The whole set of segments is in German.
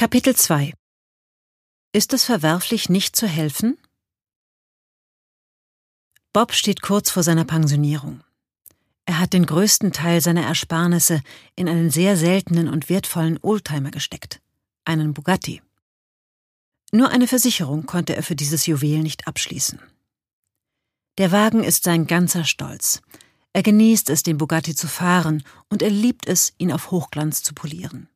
Kapitel 2 Ist es verwerflich, nicht zu helfen? Bob steht kurz vor seiner Pensionierung. Er hat den größten Teil seiner Ersparnisse in einen sehr seltenen und wertvollen Oldtimer gesteckt, einen Bugatti. Nur eine Versicherung konnte er für dieses Juwel nicht abschließen. Der Wagen ist sein ganzer Stolz. Er genießt es, den Bugatti zu fahren, und er liebt es, ihn auf Hochglanz zu polieren.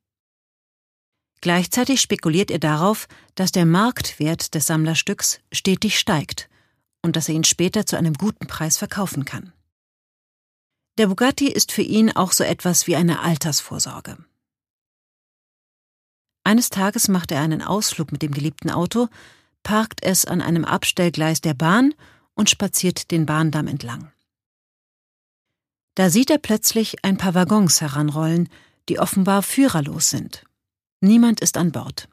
Gleichzeitig spekuliert er darauf, dass der Marktwert des Sammlerstücks stetig steigt und dass er ihn später zu einem guten Preis verkaufen kann. Der Bugatti ist für ihn auch so etwas wie eine Altersvorsorge. Eines Tages macht er einen Ausflug mit dem geliebten Auto, parkt es an einem Abstellgleis der Bahn und spaziert den Bahndamm entlang. Da sieht er plötzlich ein paar Waggons heranrollen, die offenbar führerlos sind. Niemand ist an Bord.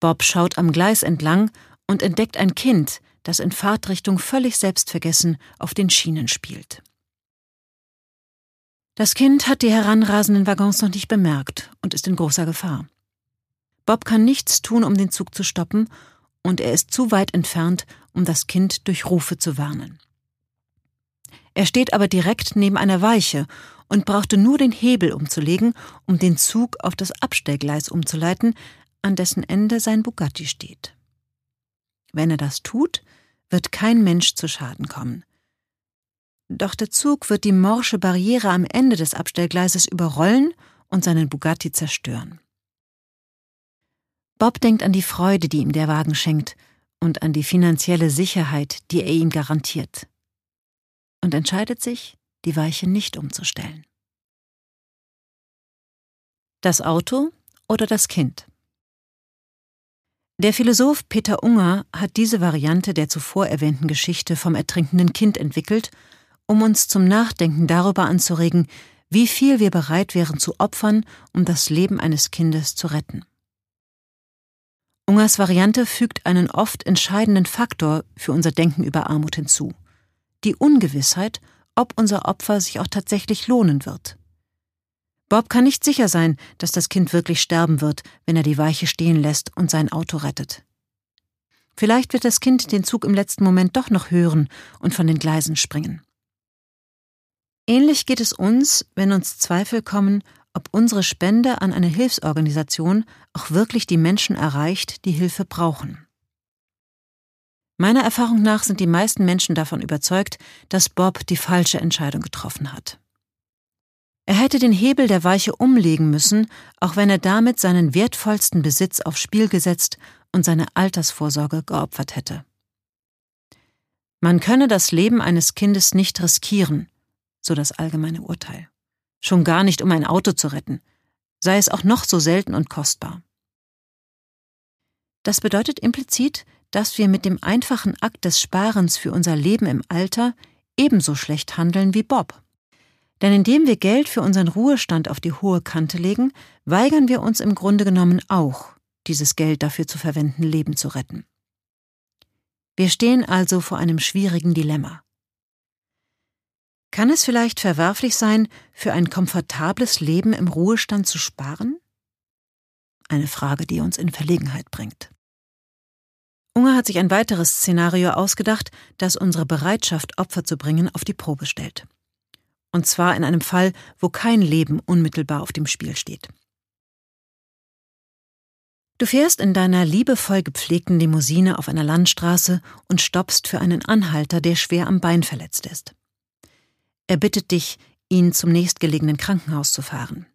Bob schaut am Gleis entlang und entdeckt ein Kind, das in Fahrtrichtung völlig selbstvergessen auf den Schienen spielt. Das Kind hat die heranrasenden Waggons noch nicht bemerkt und ist in großer Gefahr. Bob kann nichts tun, um den Zug zu stoppen, und er ist zu weit entfernt, um das Kind durch Rufe zu warnen. Er steht aber direkt neben einer Weiche und brauchte nur den Hebel umzulegen, um den Zug auf das Abstellgleis umzuleiten, an dessen Ende sein Bugatti steht. Wenn er das tut, wird kein Mensch zu Schaden kommen. Doch der Zug wird die morsche Barriere am Ende des Abstellgleises überrollen und seinen Bugatti zerstören. Bob denkt an die Freude, die ihm der Wagen schenkt, und an die finanzielle Sicherheit, die er ihm garantiert. Und entscheidet sich, die Weiche nicht umzustellen. Das Auto oder das Kind? Der Philosoph Peter Unger hat diese Variante der zuvor erwähnten Geschichte vom ertrinkenden Kind entwickelt, um uns zum Nachdenken darüber anzuregen, wie viel wir bereit wären zu opfern, um das Leben eines Kindes zu retten. Ungers Variante fügt einen oft entscheidenden Faktor für unser Denken über Armut hinzu die Ungewissheit, ob unser Opfer sich auch tatsächlich lohnen wird. Bob kann nicht sicher sein, dass das Kind wirklich sterben wird, wenn er die Weiche stehen lässt und sein Auto rettet. Vielleicht wird das Kind den Zug im letzten Moment doch noch hören und von den Gleisen springen. Ähnlich geht es uns, wenn uns Zweifel kommen, ob unsere Spende an eine Hilfsorganisation auch wirklich die Menschen erreicht, die Hilfe brauchen. Meiner Erfahrung nach sind die meisten Menschen davon überzeugt, dass Bob die falsche Entscheidung getroffen hat. Er hätte den Hebel der Weiche umlegen müssen, auch wenn er damit seinen wertvollsten Besitz aufs Spiel gesetzt und seine Altersvorsorge geopfert hätte. Man könne das Leben eines Kindes nicht riskieren, so das allgemeine Urteil. Schon gar nicht, um ein Auto zu retten, sei es auch noch so selten und kostbar. Das bedeutet implizit, dass wir mit dem einfachen Akt des Sparens für unser Leben im Alter ebenso schlecht handeln wie Bob. Denn indem wir Geld für unseren Ruhestand auf die hohe Kante legen, weigern wir uns im Grunde genommen auch, dieses Geld dafür zu verwenden, Leben zu retten. Wir stehen also vor einem schwierigen Dilemma. Kann es vielleicht verwerflich sein, für ein komfortables Leben im Ruhestand zu sparen? Eine Frage, die uns in Verlegenheit bringt. Unger hat sich ein weiteres Szenario ausgedacht, das unsere Bereitschaft, Opfer zu bringen, auf die Probe stellt. Und zwar in einem Fall, wo kein Leben unmittelbar auf dem Spiel steht. Du fährst in deiner liebevoll gepflegten Limousine auf einer Landstraße und stoppst für einen Anhalter, der schwer am Bein verletzt ist. Er bittet dich, ihn zum nächstgelegenen Krankenhaus zu fahren.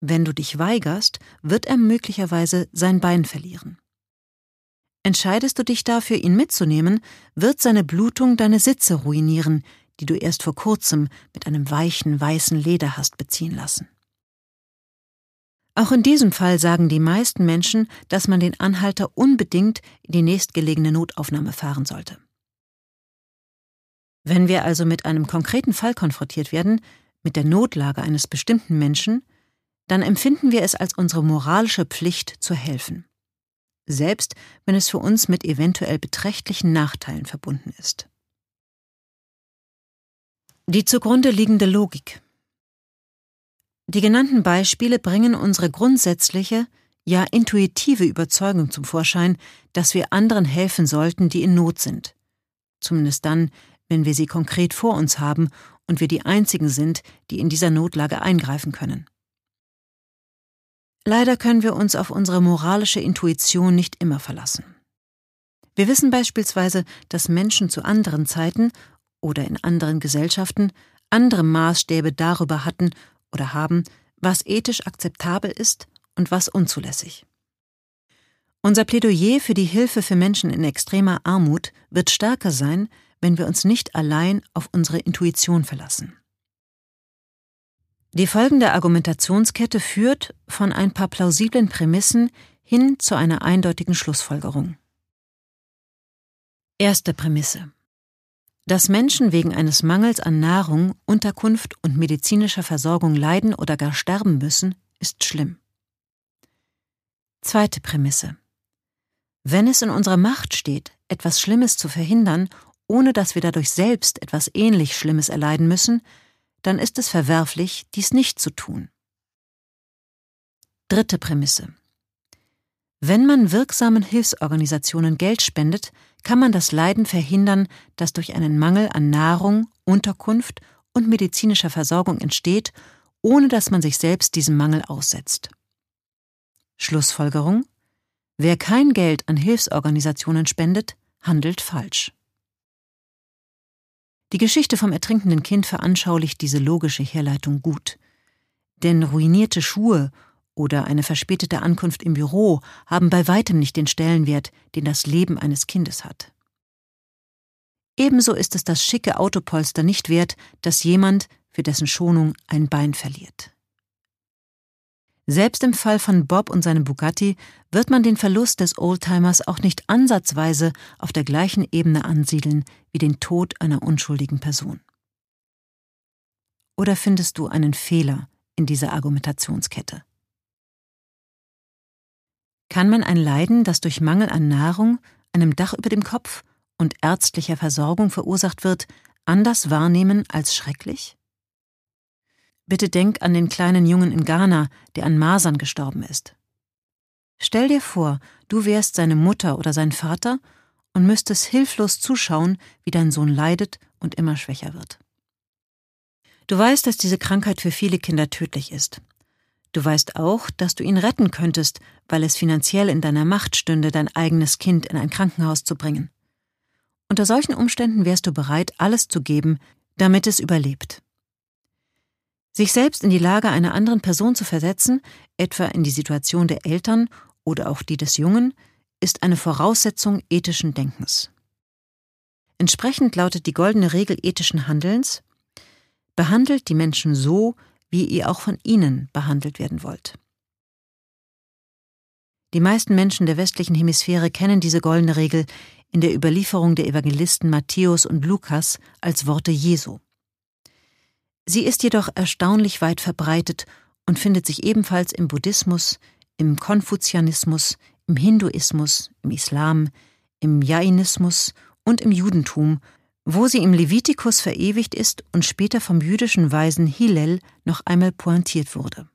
Wenn du dich weigerst, wird er möglicherweise sein Bein verlieren. Entscheidest du dich dafür, ihn mitzunehmen, wird seine Blutung deine Sitze ruinieren, die du erst vor kurzem mit einem weichen, weißen Leder hast beziehen lassen. Auch in diesem Fall sagen die meisten Menschen, dass man den Anhalter unbedingt in die nächstgelegene Notaufnahme fahren sollte. Wenn wir also mit einem konkreten Fall konfrontiert werden, mit der Notlage eines bestimmten Menschen, dann empfinden wir es als unsere moralische Pflicht zu helfen selbst wenn es für uns mit eventuell beträchtlichen Nachteilen verbunden ist. Die zugrunde liegende Logik. Die genannten Beispiele bringen unsere grundsätzliche, ja intuitive Überzeugung zum Vorschein, dass wir anderen helfen sollten, die in Not sind. Zumindest dann, wenn wir sie konkret vor uns haben und wir die Einzigen sind, die in dieser Notlage eingreifen können. Leider können wir uns auf unsere moralische Intuition nicht immer verlassen. Wir wissen beispielsweise, dass Menschen zu anderen Zeiten oder in anderen Gesellschaften andere Maßstäbe darüber hatten oder haben, was ethisch akzeptabel ist und was unzulässig. Unser Plädoyer für die Hilfe für Menschen in extremer Armut wird stärker sein, wenn wir uns nicht allein auf unsere Intuition verlassen. Die folgende Argumentationskette führt von ein paar plausiblen Prämissen hin zu einer eindeutigen Schlussfolgerung. Erste Prämisse. Dass Menschen wegen eines Mangels an Nahrung, Unterkunft und medizinischer Versorgung leiden oder gar sterben müssen, ist schlimm. Zweite Prämisse. Wenn es in unserer Macht steht, etwas Schlimmes zu verhindern, ohne dass wir dadurch selbst etwas ähnlich Schlimmes erleiden müssen, dann ist es verwerflich, dies nicht zu tun. Dritte Prämisse. Wenn man wirksamen Hilfsorganisationen Geld spendet, kann man das Leiden verhindern, das durch einen Mangel an Nahrung, Unterkunft und medizinischer Versorgung entsteht, ohne dass man sich selbst diesem Mangel aussetzt. Schlussfolgerung Wer kein Geld an Hilfsorganisationen spendet, handelt falsch. Die Geschichte vom ertrinkenden Kind veranschaulicht diese logische Herleitung gut. Denn ruinierte Schuhe oder eine verspätete Ankunft im Büro haben bei weitem nicht den Stellenwert, den das Leben eines Kindes hat. Ebenso ist es das schicke Autopolster nicht wert, dass jemand, für dessen Schonung ein Bein verliert. Selbst im Fall von Bob und seinem Bugatti wird man den Verlust des Oldtimers auch nicht ansatzweise auf der gleichen Ebene ansiedeln wie den Tod einer unschuldigen Person. Oder findest du einen Fehler in dieser Argumentationskette? Kann man ein Leiden, das durch Mangel an Nahrung, einem Dach über dem Kopf und ärztlicher Versorgung verursacht wird, anders wahrnehmen als schrecklich? Bitte denk an den kleinen Jungen in Ghana, der an Masern gestorben ist. Stell dir vor, du wärst seine Mutter oder sein Vater und müsstest hilflos zuschauen, wie dein Sohn leidet und immer schwächer wird. Du weißt, dass diese Krankheit für viele Kinder tödlich ist. Du weißt auch, dass du ihn retten könntest, weil es finanziell in deiner Macht stünde, dein eigenes Kind in ein Krankenhaus zu bringen. Unter solchen Umständen wärst du bereit, alles zu geben, damit es überlebt. Sich selbst in die Lage einer anderen Person zu versetzen, etwa in die Situation der Eltern oder auch die des Jungen, ist eine Voraussetzung ethischen Denkens. Entsprechend lautet die goldene Regel ethischen Handelns Behandelt die Menschen so, wie ihr auch von ihnen behandelt werden wollt. Die meisten Menschen der westlichen Hemisphäre kennen diese goldene Regel in der Überlieferung der Evangelisten Matthäus und Lukas als Worte Jesu. Sie ist jedoch erstaunlich weit verbreitet und findet sich ebenfalls im Buddhismus, im Konfuzianismus, im Hinduismus, im Islam, im Jainismus und im Judentum, wo sie im Levitikus verewigt ist und später vom jüdischen Weisen Hillel noch einmal pointiert wurde.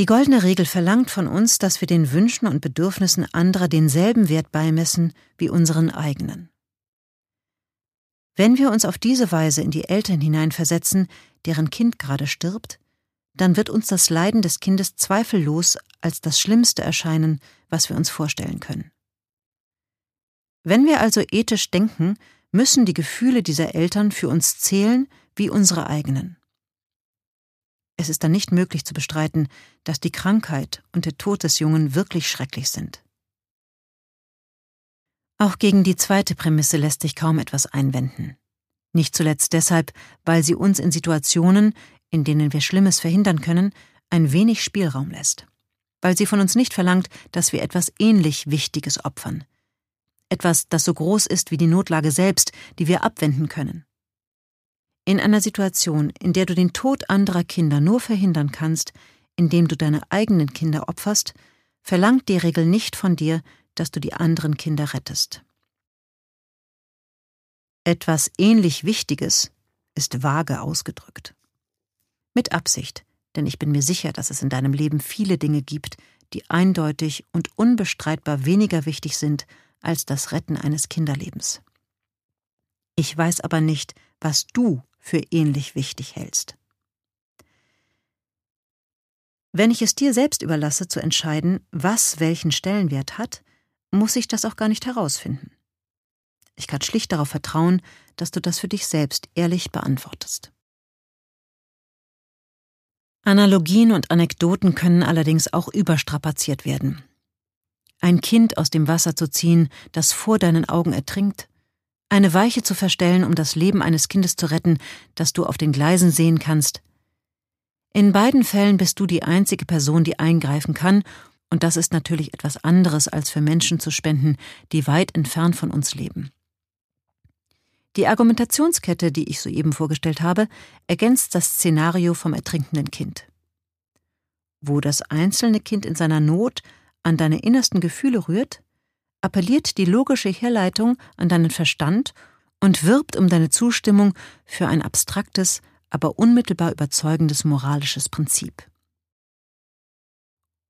Die goldene Regel verlangt von uns, dass wir den Wünschen und Bedürfnissen anderer denselben Wert beimessen wie unseren eigenen. Wenn wir uns auf diese Weise in die Eltern hineinversetzen, deren Kind gerade stirbt, dann wird uns das Leiden des Kindes zweifellos als das Schlimmste erscheinen, was wir uns vorstellen können. Wenn wir also ethisch denken, müssen die Gefühle dieser Eltern für uns zählen wie unsere eigenen. Es ist dann nicht möglich zu bestreiten, dass die Krankheit und der Tod des Jungen wirklich schrecklich sind. Auch gegen die zweite Prämisse lässt sich kaum etwas einwenden. Nicht zuletzt deshalb, weil sie uns in Situationen, in denen wir Schlimmes verhindern können, ein wenig Spielraum lässt. Weil sie von uns nicht verlangt, dass wir etwas ähnlich Wichtiges opfern. Etwas, das so groß ist wie die Notlage selbst, die wir abwenden können. In einer Situation, in der du den Tod anderer Kinder nur verhindern kannst, indem du deine eigenen Kinder opferst, verlangt die Regel nicht von dir, dass du die anderen Kinder rettest. Etwas ähnlich Wichtiges ist vage ausgedrückt. Mit Absicht, denn ich bin mir sicher, dass es in deinem Leben viele Dinge gibt, die eindeutig und unbestreitbar weniger wichtig sind als das Retten eines Kinderlebens. Ich weiß aber nicht, was du für ähnlich wichtig hältst. Wenn ich es dir selbst überlasse zu entscheiden, was welchen Stellenwert hat, muss ich das auch gar nicht herausfinden. Ich kann schlicht darauf vertrauen, dass du das für dich selbst ehrlich beantwortest. Analogien und Anekdoten können allerdings auch überstrapaziert werden. Ein Kind aus dem Wasser zu ziehen, das vor deinen Augen ertrinkt, eine Weiche zu verstellen, um das Leben eines Kindes zu retten, das du auf den Gleisen sehen kannst. In beiden Fällen bist du die einzige Person, die eingreifen kann, und das ist natürlich etwas anderes, als für Menschen zu spenden, die weit entfernt von uns leben. Die Argumentationskette, die ich soeben vorgestellt habe, ergänzt das Szenario vom ertrinkenden Kind. Wo das einzelne Kind in seiner Not an deine innersten Gefühle rührt, appelliert die logische Herleitung an deinen Verstand und wirbt um deine Zustimmung für ein abstraktes, aber unmittelbar überzeugendes moralisches Prinzip.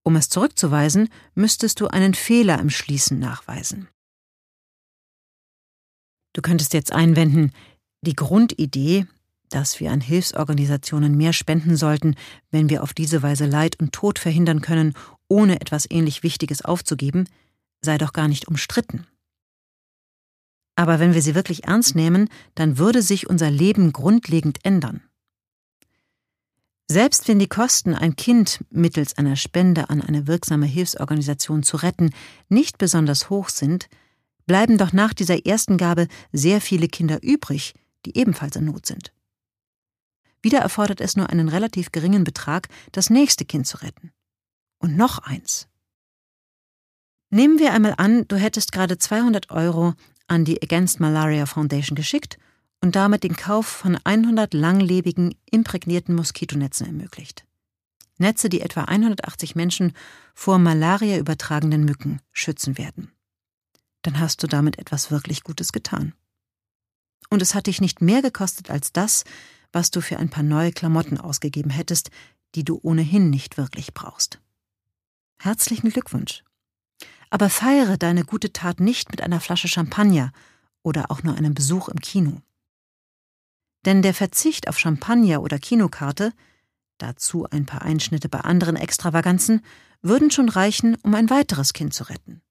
Um es zurückzuweisen, müsstest du einen Fehler im Schließen nachweisen. Du könntest jetzt einwenden, die Grundidee, dass wir an Hilfsorganisationen mehr spenden sollten, wenn wir auf diese Weise Leid und Tod verhindern können, ohne etwas ähnlich Wichtiges aufzugeben, sei doch gar nicht umstritten. Aber wenn wir sie wirklich ernst nehmen, dann würde sich unser Leben grundlegend ändern. Selbst wenn die Kosten, ein Kind mittels einer Spende an eine wirksame Hilfsorganisation zu retten, nicht besonders hoch sind, bleiben doch nach dieser ersten Gabe sehr viele Kinder übrig, die ebenfalls in Not sind. Wieder erfordert es nur einen relativ geringen Betrag, das nächste Kind zu retten. Und noch eins. Nehmen wir einmal an, du hättest gerade 200 Euro an die Against Malaria Foundation geschickt und damit den Kauf von 100 langlebigen, imprägnierten Moskitonetzen ermöglicht. Netze, die etwa 180 Menschen vor Malaria übertragenden Mücken schützen werden dann hast du damit etwas wirklich Gutes getan. Und es hat dich nicht mehr gekostet als das, was du für ein paar neue Klamotten ausgegeben hättest, die du ohnehin nicht wirklich brauchst. Herzlichen Glückwunsch. Aber feiere deine gute Tat nicht mit einer Flasche Champagner oder auch nur einem Besuch im Kino. Denn der Verzicht auf Champagner oder Kinokarte, dazu ein paar Einschnitte bei anderen Extravaganzen, würden schon reichen, um ein weiteres Kind zu retten.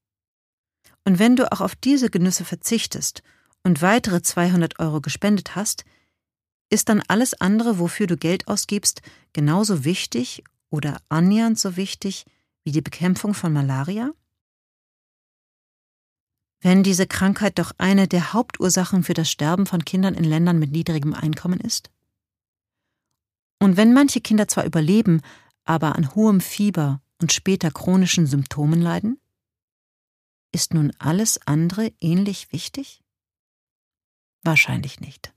Und wenn du auch auf diese Genüsse verzichtest und weitere 200 Euro gespendet hast, ist dann alles andere, wofür du Geld ausgibst, genauso wichtig oder annähernd so wichtig wie die Bekämpfung von Malaria? Wenn diese Krankheit doch eine der Hauptursachen für das Sterben von Kindern in Ländern mit niedrigem Einkommen ist? Und wenn manche Kinder zwar überleben, aber an hohem Fieber und später chronischen Symptomen leiden? Ist nun alles andere ähnlich wichtig? Wahrscheinlich nicht.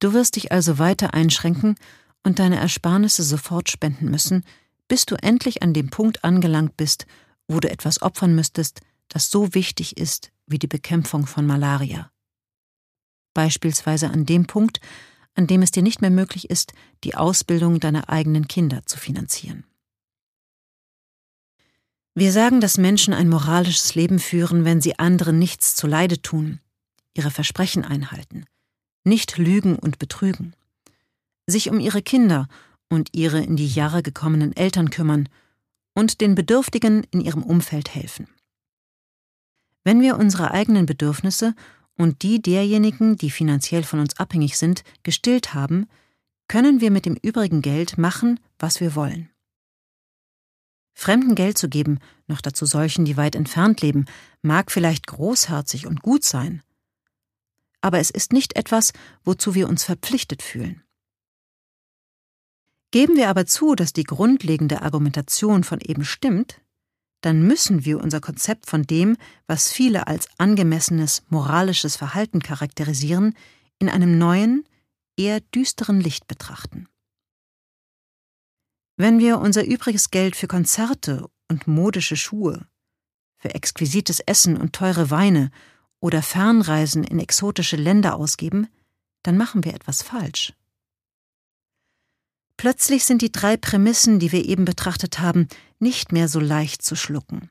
Du wirst dich also weiter einschränken und deine Ersparnisse sofort spenden müssen, bis du endlich an dem Punkt angelangt bist, wo du etwas opfern müsstest, das so wichtig ist wie die Bekämpfung von Malaria. Beispielsweise an dem Punkt, an dem es dir nicht mehr möglich ist, die Ausbildung deiner eigenen Kinder zu finanzieren. Wir sagen, dass Menschen ein moralisches Leben führen, wenn sie anderen nichts zuleide tun, ihre Versprechen einhalten, nicht lügen und betrügen, sich um ihre Kinder und ihre in die Jahre gekommenen Eltern kümmern und den Bedürftigen in ihrem Umfeld helfen. Wenn wir unsere eigenen Bedürfnisse und die derjenigen, die finanziell von uns abhängig sind, gestillt haben, können wir mit dem übrigen Geld machen, was wir wollen. Fremden Geld zu geben, noch dazu solchen, die weit entfernt leben, mag vielleicht großherzig und gut sein. Aber es ist nicht etwas, wozu wir uns verpflichtet fühlen. Geben wir aber zu, dass die grundlegende Argumentation von eben stimmt, dann müssen wir unser Konzept von dem, was viele als angemessenes moralisches Verhalten charakterisieren, in einem neuen, eher düsteren Licht betrachten. Wenn wir unser übriges Geld für Konzerte und modische Schuhe, für exquisites Essen und teure Weine oder Fernreisen in exotische Länder ausgeben, dann machen wir etwas falsch. Plötzlich sind die drei Prämissen, die wir eben betrachtet haben, nicht mehr so leicht zu schlucken.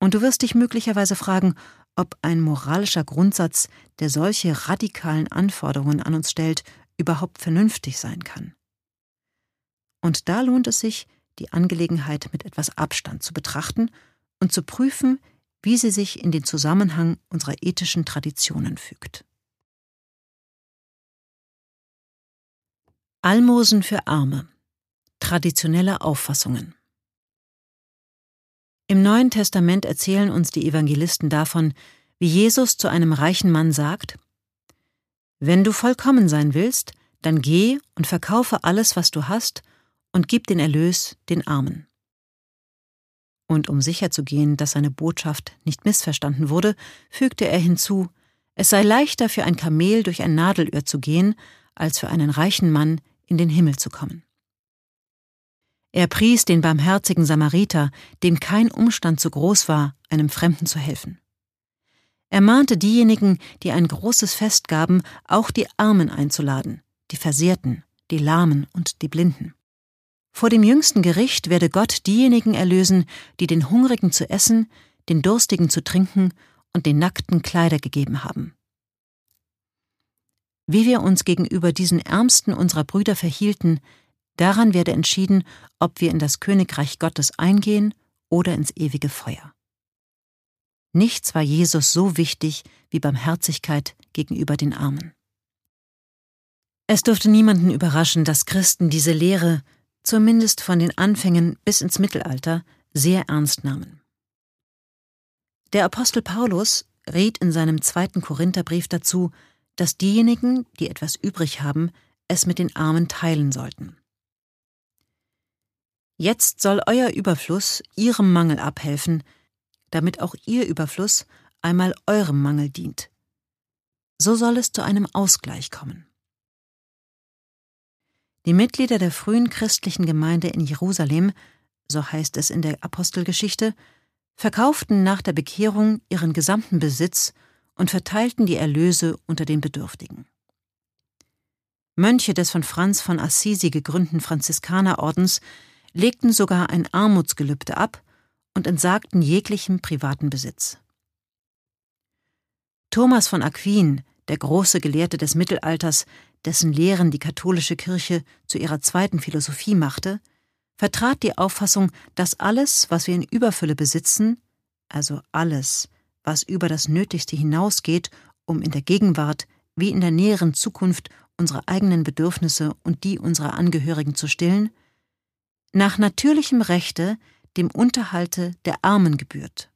Und du wirst dich möglicherweise fragen, ob ein moralischer Grundsatz, der solche radikalen Anforderungen an uns stellt, überhaupt vernünftig sein kann. Und da lohnt es sich, die Angelegenheit mit etwas Abstand zu betrachten und zu prüfen, wie sie sich in den Zusammenhang unserer ethischen Traditionen fügt. Almosen für Arme. Traditionelle Auffassungen. Im Neuen Testament erzählen uns die Evangelisten davon, wie Jesus zu einem reichen Mann sagt, Wenn du vollkommen sein willst, dann geh und verkaufe alles, was du hast, und gib den Erlös den Armen. Und um sicherzugehen, dass seine Botschaft nicht missverstanden wurde, fügte er hinzu, es sei leichter für ein Kamel durch ein Nadelöhr zu gehen, als für einen reichen Mann in den Himmel zu kommen. Er pries den barmherzigen Samariter, dem kein Umstand zu groß war, einem Fremden zu helfen. Er mahnte diejenigen, die ein großes Fest gaben, auch die Armen einzuladen, die Versehrten, die Lahmen und die Blinden. Vor dem jüngsten Gericht werde Gott diejenigen erlösen, die den Hungrigen zu essen, den Durstigen zu trinken und den Nackten Kleider gegeben haben. Wie wir uns gegenüber diesen Ärmsten unserer Brüder verhielten, daran werde entschieden, ob wir in das Königreich Gottes eingehen oder ins ewige Feuer. Nichts war Jesus so wichtig wie Barmherzigkeit gegenüber den Armen. Es dürfte niemanden überraschen, dass Christen diese Lehre, zumindest von den Anfängen bis ins Mittelalter, sehr ernst nahmen. Der Apostel Paulus rät in seinem zweiten Korintherbrief dazu, dass diejenigen, die etwas übrig haben, es mit den Armen teilen sollten. Jetzt soll euer Überfluss ihrem Mangel abhelfen, damit auch ihr Überfluss einmal eurem Mangel dient. So soll es zu einem Ausgleich kommen. Die Mitglieder der frühen christlichen Gemeinde in Jerusalem, so heißt es in der Apostelgeschichte, verkauften nach der Bekehrung ihren gesamten Besitz und verteilten die Erlöse unter den Bedürftigen. Mönche des von Franz von Assisi gegründeten Franziskanerordens legten sogar ein Armutsgelübde ab und entsagten jeglichem privaten Besitz. Thomas von Aquin, der große Gelehrte des Mittelalters, dessen Lehren die katholische Kirche zu ihrer zweiten Philosophie machte, vertrat die Auffassung, dass alles, was wir in Überfülle besitzen, also alles, was über das Nötigste hinausgeht, um in der Gegenwart wie in der näheren Zukunft unsere eigenen Bedürfnisse und die unserer Angehörigen zu stillen, nach natürlichem Rechte dem Unterhalte der Armen gebührt.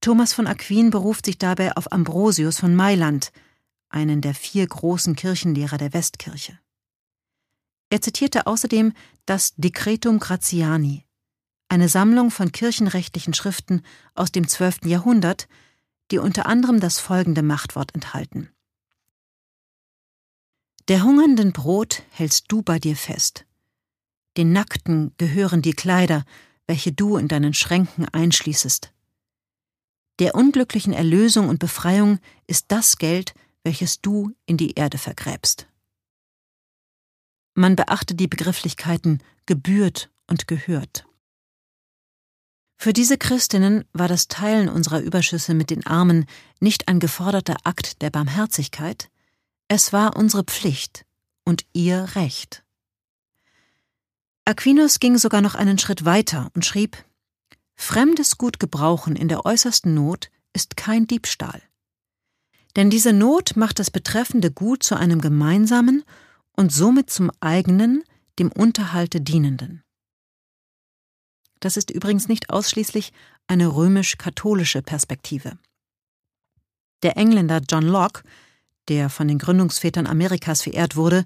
Thomas von Aquin beruft sich dabei auf Ambrosius von Mailand, einen der vier großen Kirchenlehrer der Westkirche. Er zitierte außerdem das Decretum Gratiani, eine Sammlung von kirchenrechtlichen Schriften aus dem 12. Jahrhundert, die unter anderem das folgende Machtwort enthalten. Der hungernden Brot hältst du bei dir fest. Den Nackten gehören die Kleider, welche du in deinen Schränken einschließest. Der unglücklichen Erlösung und Befreiung ist das Geld, welches du in die Erde vergräbst. Man beachte die Begrifflichkeiten gebührt und gehört. Für diese Christinnen war das Teilen unserer Überschüsse mit den Armen nicht ein geforderter Akt der Barmherzigkeit, es war unsere Pflicht und ihr Recht. Aquinas ging sogar noch einen Schritt weiter und schrieb Fremdes Gut gebrauchen in der äußersten Not ist kein Diebstahl. Denn diese Not macht das betreffende Gut zu einem gemeinsamen und somit zum eigenen, dem Unterhalte dienenden. Das ist übrigens nicht ausschließlich eine römisch-katholische Perspektive. Der Engländer John Locke, der von den Gründungsvätern Amerikas verehrt wurde,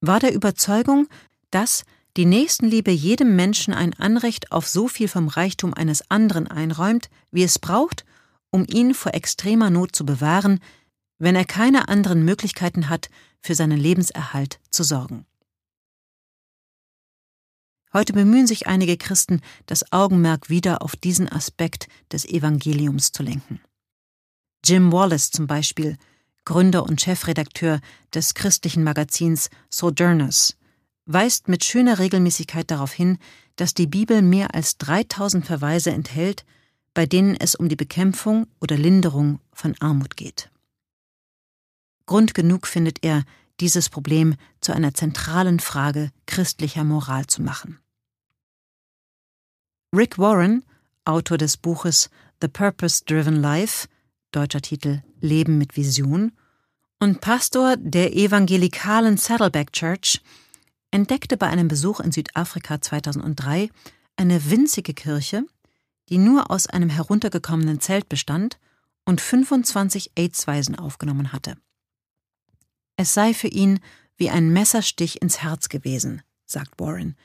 war der Überzeugung, dass die Nächstenliebe jedem Menschen ein Anrecht auf so viel vom Reichtum eines anderen einräumt, wie es braucht, um ihn vor extremer Not zu bewahren, wenn er keine anderen Möglichkeiten hat, für seinen Lebenserhalt zu sorgen. Heute bemühen sich einige Christen, das Augenmerk wieder auf diesen Aspekt des Evangeliums zu lenken. Jim Wallace zum Beispiel, Gründer und Chefredakteur des christlichen Magazins Sojourners, weist mit schöner Regelmäßigkeit darauf hin, dass die Bibel mehr als 3000 Verweise enthält, bei denen es um die Bekämpfung oder Linderung von Armut geht. Grund genug findet er, dieses Problem zu einer zentralen Frage christlicher Moral zu machen. Rick Warren, Autor des Buches The Purpose Driven Life, deutscher Titel Leben mit Vision, und Pastor der evangelikalen Saddleback Church, entdeckte bei einem Besuch in Südafrika 2003 eine winzige Kirche, die nur aus einem heruntergekommenen Zelt bestand und 25 AIDS-Waisen aufgenommen hatte. Es sei für ihn wie ein Messerstich ins Herz gewesen, sagt Warren,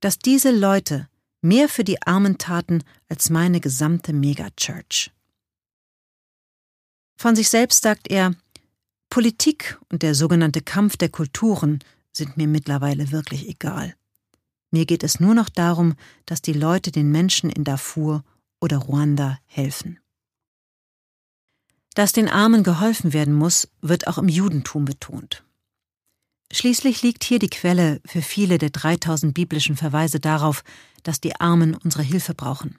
dass diese Leute mehr für die Armen taten als meine gesamte Megachurch. Von sich selbst sagt er, Politik und der sogenannte Kampf der Kulturen sind mir mittlerweile wirklich egal. Mir geht es nur noch darum, dass die Leute den Menschen in Darfur oder Ruanda helfen. Dass den Armen geholfen werden muss, wird auch im Judentum betont. Schließlich liegt hier die Quelle für viele der 3000 biblischen Verweise darauf, dass die Armen unsere Hilfe brauchen.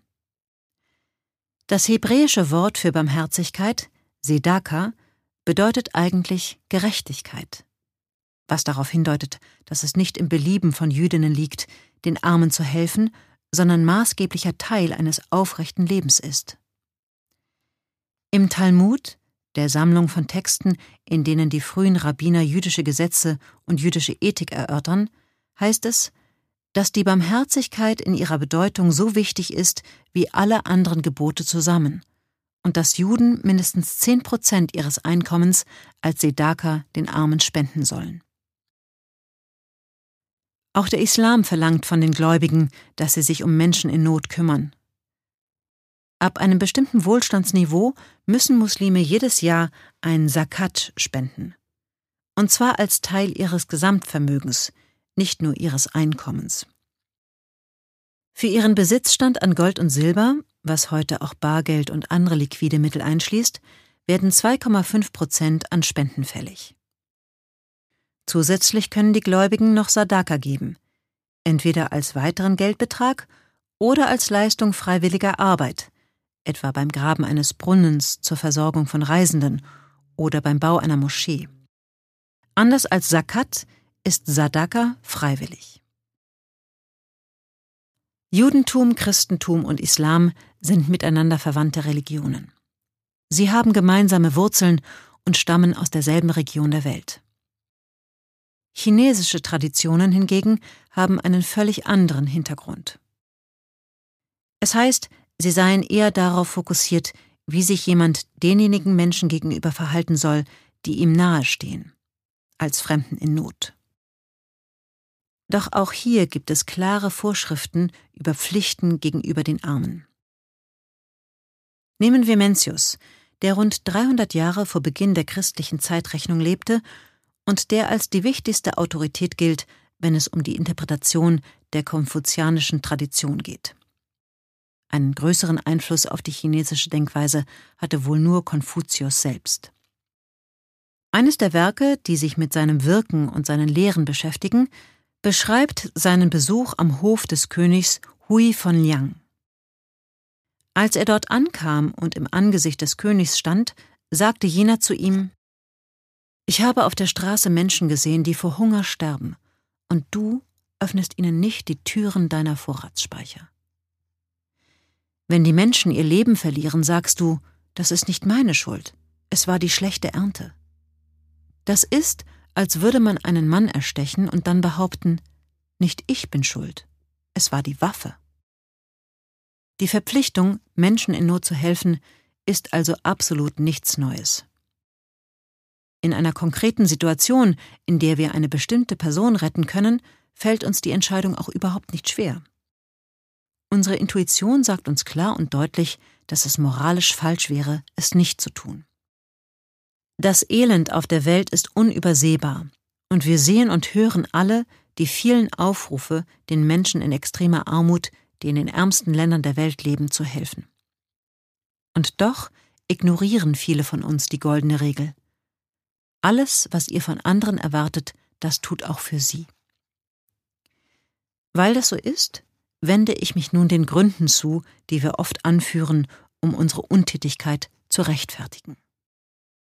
Das hebräische Wort für Barmherzigkeit, Sedaka, bedeutet eigentlich Gerechtigkeit was darauf hindeutet, dass es nicht im Belieben von Jüdinnen liegt, den Armen zu helfen, sondern maßgeblicher Teil eines aufrechten Lebens ist. Im Talmud, der Sammlung von Texten, in denen die frühen Rabbiner jüdische Gesetze und jüdische Ethik erörtern, heißt es, dass die Barmherzigkeit in ihrer Bedeutung so wichtig ist wie alle anderen Gebote zusammen und dass Juden mindestens zehn Prozent ihres Einkommens als Sedaka den Armen spenden sollen. Auch der Islam verlangt von den Gläubigen, dass sie sich um Menschen in Not kümmern. Ab einem bestimmten Wohlstandsniveau müssen Muslime jedes Jahr ein Zakat spenden. Und zwar als Teil ihres Gesamtvermögens, nicht nur ihres Einkommens. Für ihren Besitzstand an Gold und Silber, was heute auch Bargeld und andere liquide Mittel einschließt, werden 2,5 Prozent an Spenden fällig. Zusätzlich können die Gläubigen noch Sadaka geben, entweder als weiteren Geldbetrag oder als Leistung freiwilliger Arbeit, etwa beim Graben eines Brunnens zur Versorgung von Reisenden oder beim Bau einer Moschee. Anders als Zakat ist Sadaka freiwillig. Judentum, Christentum und Islam sind miteinander verwandte Religionen. Sie haben gemeinsame Wurzeln und stammen aus derselben Region der Welt. Chinesische Traditionen hingegen haben einen völlig anderen Hintergrund. Es heißt, sie seien eher darauf fokussiert, wie sich jemand denjenigen Menschen gegenüber verhalten soll, die ihm nahestehen, als Fremden in Not. Doch auch hier gibt es klare Vorschriften über Pflichten gegenüber den Armen. Nehmen wir Mencius, der rund 300 Jahre vor Beginn der christlichen Zeitrechnung lebte und der als die wichtigste Autorität gilt, wenn es um die Interpretation der konfuzianischen Tradition geht. Einen größeren Einfluss auf die chinesische Denkweise hatte wohl nur Konfuzius selbst. Eines der Werke, die sich mit seinem Wirken und seinen Lehren beschäftigen, beschreibt seinen Besuch am Hof des Königs Hui von Liang. Als er dort ankam und im Angesicht des Königs stand, sagte jener zu ihm ich habe auf der Straße Menschen gesehen, die vor Hunger sterben, und du öffnest ihnen nicht die Türen deiner Vorratsspeicher. Wenn die Menschen ihr Leben verlieren, sagst du, das ist nicht meine Schuld, es war die schlechte Ernte. Das ist, als würde man einen Mann erstechen und dann behaupten, nicht ich bin schuld, es war die Waffe. Die Verpflichtung, Menschen in Not zu helfen, ist also absolut nichts Neues. In einer konkreten Situation, in der wir eine bestimmte Person retten können, fällt uns die Entscheidung auch überhaupt nicht schwer. Unsere Intuition sagt uns klar und deutlich, dass es moralisch falsch wäre, es nicht zu tun. Das Elend auf der Welt ist unübersehbar, und wir sehen und hören alle die vielen Aufrufe, den Menschen in extremer Armut, die in den ärmsten Ländern der Welt leben, zu helfen. Und doch ignorieren viele von uns die goldene Regel. Alles, was ihr von anderen erwartet, das tut auch für sie. Weil das so ist, wende ich mich nun den Gründen zu, die wir oft anführen, um unsere Untätigkeit zu rechtfertigen.